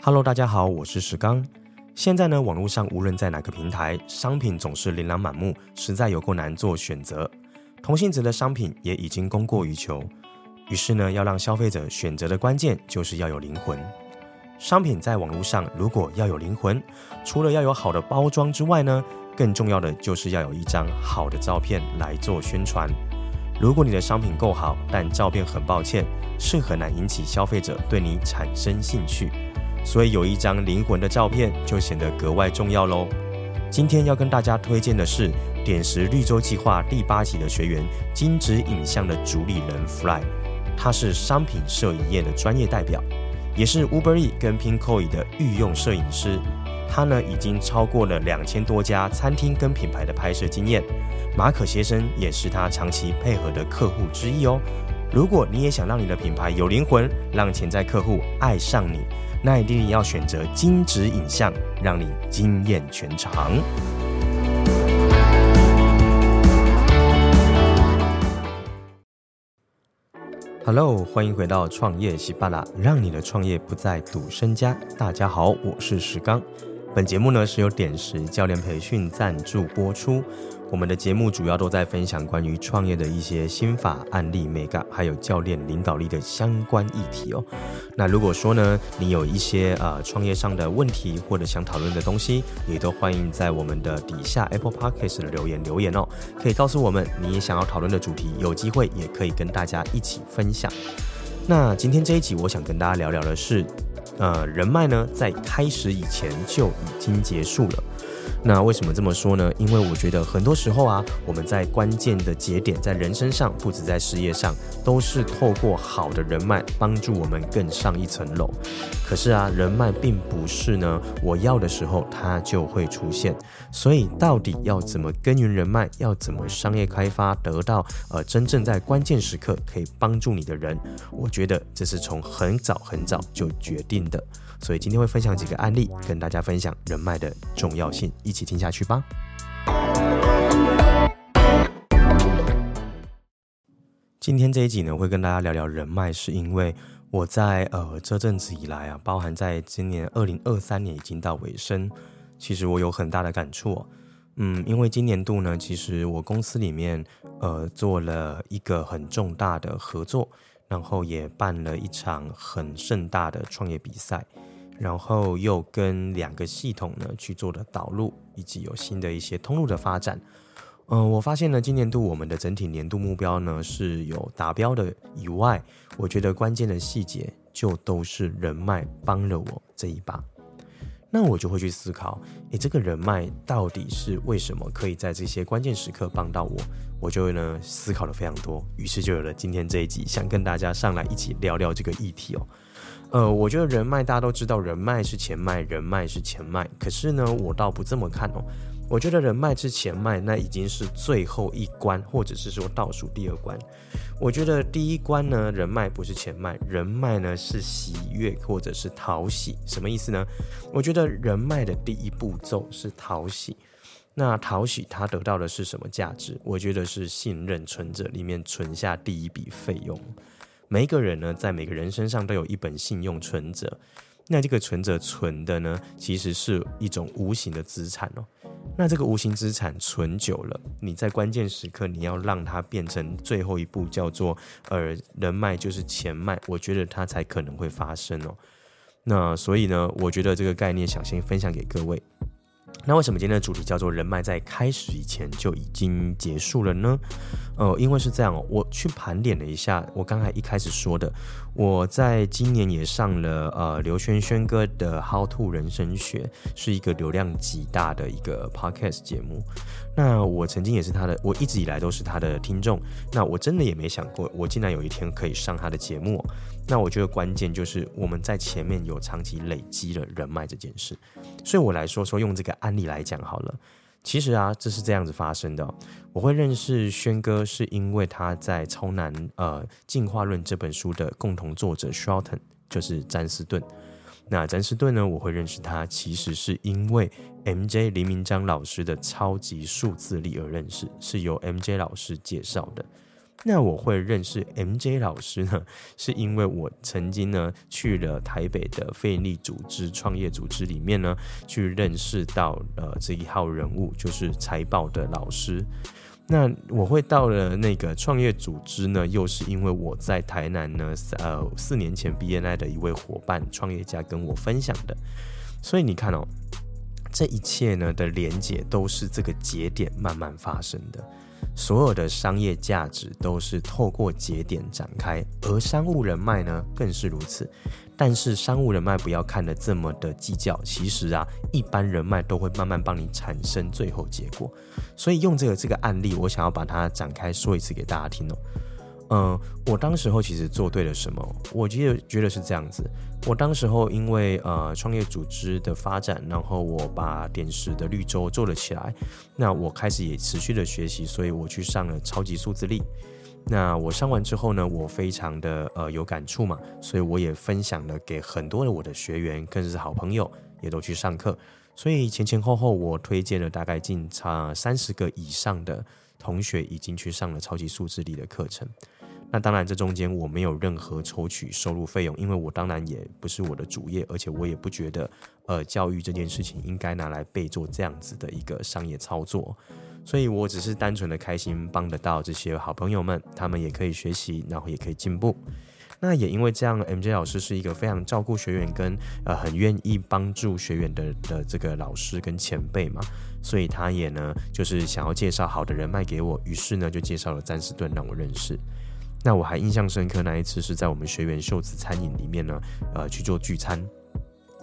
Hello，大家好，我是石刚。现在呢，网络上无论在哪个平台，商品总是琳琅满目，实在有够难做选择。同性质的商品也已经供过于求，于是呢，要让消费者选择的关键就是要有灵魂。商品在网络上如果要有灵魂，除了要有好的包装之外呢，更重要的就是要有一张好的照片来做宣传。如果你的商品够好，但照片很抱歉，是很难引起消费者对你产生兴趣。所以有一张灵魂的照片就显得格外重要喽。今天要跟大家推荐的是点石绿洲计划第八期的学员金质影像的主理人 Fly，他是商品摄影业的专业代表，也是 Uber E 跟 Pinkoi 的御用摄影师。他呢已经超过了两千多家餐厅跟品牌的拍摄经验。马可先生也是他长期配合的客户之一哦。如果你也想让你的品牌有灵魂，让潜在客户爱上你。那一定要选择金质影像，让你惊艳全场。Hello，欢迎回到创业喜巴拉，让你的创业不再赌身家。大家好，我是石刚。本节目呢是由点石教练培训赞助播出。我们的节目主要都在分享关于创业的一些心法、案例、美感，还有教练领导力的相关议题哦。那如果说呢，你有一些呃创业上的问题或者想讨论的东西，也都欢迎在我们的底下 Apple Podcast 的留言留言哦，可以告诉我们你也想要讨论的主题，有机会也可以跟大家一起分享。那今天这一集，我想跟大家聊聊的是，呃，人脉呢在开始以前就已经结束了。那为什么这么说呢？因为我觉得很多时候啊，我们在关键的节点，在人身上，不止在事业上，都是透过好的人脉帮助我们更上一层楼。可是啊，人脉并不是呢，我要的时候它就会出现。所以到底要怎么耕耘人脉，要怎么商业开发，得到呃真正在关键时刻可以帮助你的人，我觉得这是从很早很早就决定的。所以今天会分享几个案例，跟大家分享人脉的重要性，一一起听下去吧。今天这一集呢，会跟大家聊聊人脉，是因为我在呃这阵子以来啊，包含在今年二零二三年已经到尾声，其实我有很大的感触。嗯，因为今年度呢，其实我公司里面呃做了一个很重大的合作，然后也办了一场很盛大的创业比赛。然后又跟两个系统呢去做了导入，以及有新的一些通路的发展。嗯、我发现呢，今年度我们的整体年度目标呢是有达标的以外，我觉得关键的细节就都是人脉帮了我这一把。那我就会去思考，诶，这个人脉到底是为什么可以在这些关键时刻帮到我？我就会呢思考了非常多，于是就有了今天这一集，想跟大家上来一起聊聊这个议题哦。呃，我觉得人脉大家都知道，人脉是钱脉，人脉是钱脉。可是呢，我倒不这么看哦。我觉得人脉是钱脉，那已经是最后一关，或者是说倒数第二关。我觉得第一关呢，人脉不是钱脉，人脉呢是喜悦或者是讨喜。什么意思呢？我觉得人脉的第一步骤是讨喜。那讨喜他得到的是什么价值？我觉得是信任存折里面存下第一笔费用。每一个人呢，在每个人身上都有一本信用存折，那这个存折存的呢，其实是一种无形的资产哦。那这个无形资产存久了，你在关键时刻，你要让它变成最后一步，叫做呃人脉就是钱脉，我觉得它才可能会发生哦。那所以呢，我觉得这个概念想先分享给各位。那为什么今天的主题叫做人脉在开始以前就已经结束了呢？呃，因为是这样，我去盘点了一下，我刚才一开始说的，我在今年也上了呃刘轩轩哥的 How to 人生学，是一个流量极大的一个 podcast 节目。那我曾经也是他的，我一直以来都是他的听众。那我真的也没想过，我竟然有一天可以上他的节目。那我觉得关键就是我们在前面有长期累积了人脉这件事，所以我来说说用这个案例来讲好了。其实啊，这是这样子发生的哦。我会认识轩哥，是因为他在《超难呃进化论》这本书的共同作者 Shelton，就是詹斯顿。那詹斯顿呢，我会认识他，其实是因为 MJ 林明章老师的超级数字力而认识，是由 MJ 老师介绍的。那我会认识 MJ 老师呢，是因为我曾经呢去了台北的费力组织创业组织里面呢，去认识到呃这一号人物，就是财报的老师。那我会到了那个创业组织呢，又是因为我在台南呢，呃四年前 BNI 的一位伙伴创业家跟我分享的。所以你看哦，这一切呢的连结都是这个节点慢慢发生的。所有的商业价值都是透过节点展开，而商务人脉呢更是如此。但是商务人脉不要看得这么的计较，其实啊，一般人脉都会慢慢帮你产生最后结果。所以用这个这个案例，我想要把它展开说一次给大家听哦。嗯，我当时候其实做对了什么？我觉得觉得是这样子。我当时候因为呃创业组织的发展，然后我把点石的绿洲做了起来。那我开始也持续的学习，所以我去上了超级数字力。那我上完之后呢，我非常的呃有感触嘛，所以我也分享了给很多的我的学员，更是好朋友，也都去上课。所以前前后后我推荐了大概近差三十个以上的同学已经去上了超级数字力的课程。那当然，这中间我没有任何抽取收入费用，因为我当然也不是我的主业，而且我也不觉得，呃，教育这件事情应该拿来被做这样子的一个商业操作，所以我只是单纯的开心帮得到这些好朋友们，他们也可以学习，然后也可以进步。那也因为这样，MJ 老师是一个非常照顾学员跟呃很愿意帮助学员的的这个老师跟前辈嘛，所以他也呢就是想要介绍好的人脉给我，于是呢就介绍了詹士顿让我认识。那我还印象深刻，那一次是在我们学员秀子餐饮里面呢，呃，去做聚餐。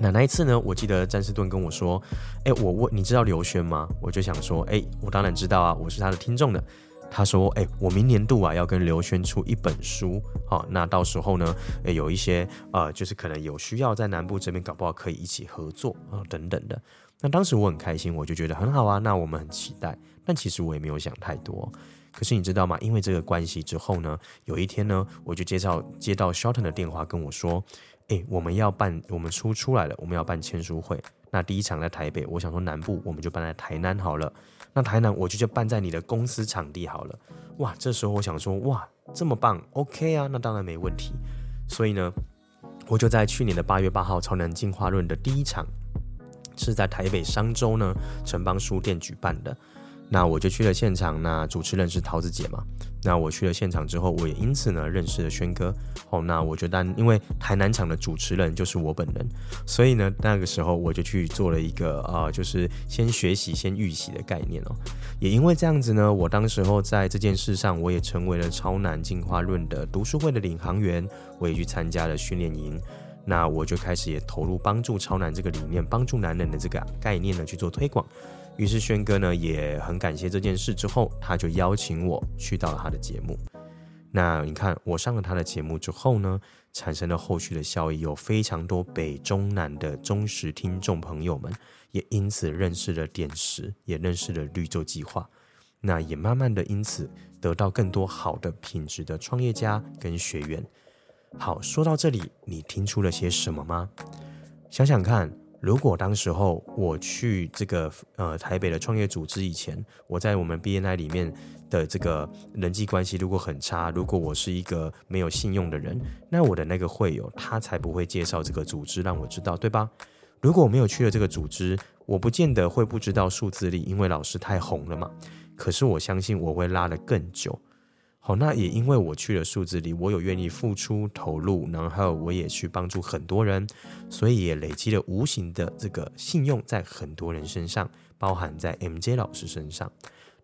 那那一次呢，我记得詹士顿跟我说：“哎，我问你知道刘轩吗？”我就想说：“哎，我当然知道啊，我是他的听众的。”他说：“哎，我明年度啊要跟刘轩出一本书，好，那到时候呢，诶有一些呃，就是可能有需要在南部这边搞不好可以一起合作啊，等等的。那当时我很开心，我就觉得很好啊，那我们很期待。但其实我也没有想太多。”可是你知道吗？因为这个关系之后呢，有一天呢，我就接到接到 Shelton 的电话跟我说：“诶，我们要办，我们出出来了，我们要办签书会。那第一场在台北，我想说南部我们就办在台南好了。那台南我就就办在你的公司场地好了。哇，这时候我想说，哇，这么棒，OK 啊，那当然没问题。所以呢，我就在去年的八月八号，超男进化论的第一场是在台北商周呢城邦书店举办的。那我就去了现场，那主持人是桃子姐嘛。那我去了现场之后，我也因此呢认识了轩哥。哦，那我觉得因为台南场的主持人就是我本人，所以呢那个时候我就去做了一个啊、呃，就是先学习先预习的概念哦。也因为这样子呢，我当时候在这件事上，我也成为了超男进化论的读书会的领航员，我也去参加了训练营。那我就开始也投入帮助超男这个理念，帮助男人的这个概念呢去做推广。于是轩哥呢也很感谢这件事，之后他就邀请我去到了他的节目。那你看我上了他的节目之后呢，产生了后续的效益，有非常多北中南的忠实听众朋友们也因此认识了点石，也认识了绿洲计划。那也慢慢的因此得到更多好的品质的创业家跟学员。好，说到这里，你听出了些什么吗？想想看。如果当时候我去这个呃台北的创业组织以前，我在我们 BNI 里面的这个人际关系如果很差，如果我是一个没有信用的人，那我的那个会友他才不会介绍这个组织让我知道，对吧？如果我没有去了这个组织，我不见得会不知道数字力，因为老师太红了嘛。可是我相信我会拉得更久。好，那也因为我去了数字里，我有愿意付出投入，然后我也去帮助很多人，所以也累积了无形的这个信用在很多人身上，包含在 MJ 老师身上。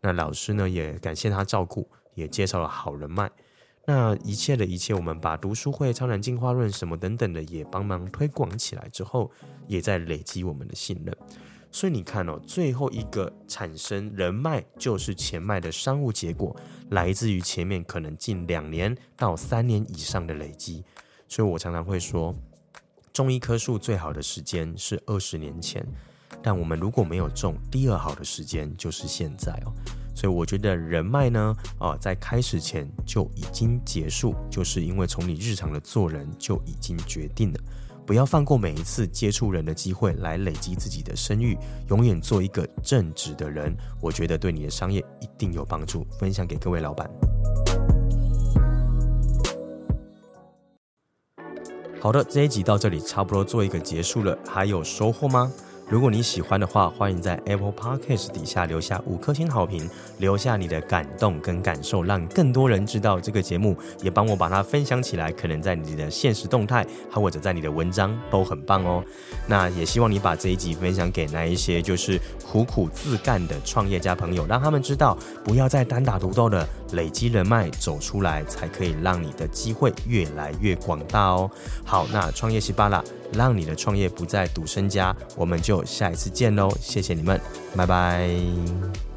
那老师呢，也感谢他照顾，也介绍了好人脉。那一切的一切，我们把读书会、超然进化论什么等等的也帮忙推广起来之后，也在累积我们的信任。所以你看哦，最后一个产生人脉就是钱脉的商务结果，来自于前面可能近两年到三年以上的累积。所以我常常会说，种一棵树最好的时间是二十年前，但我们如果没有种，第二好的时间就是现在哦。所以我觉得人脉呢，啊，在开始前就已经结束，就是因为从你日常的做人就已经决定了。不要放过每一次接触人的机会来累积自己的声誉永远做一个正直的人我觉得对你的商业一定有帮助。分享给各位老板。好的这一集到这里差不多做一个结束了还有收获吗？如果你喜欢的话，欢迎在 Apple Podcast 底下留下五颗星好评，留下你的感动跟感受，让更多人知道这个节目，也帮我把它分享起来。可能在你的现实动态，或者在你的文章都很棒哦。那也希望你把这一集分享给那一些就是苦苦自干的创业家朋友，让他们知道，不要再单打独斗的，累积人脉走出来，才可以让你的机会越来越广大哦。好，那创业西巴啦。让你的创业不再独身家，我们就下一次见喽！谢谢你们，拜拜。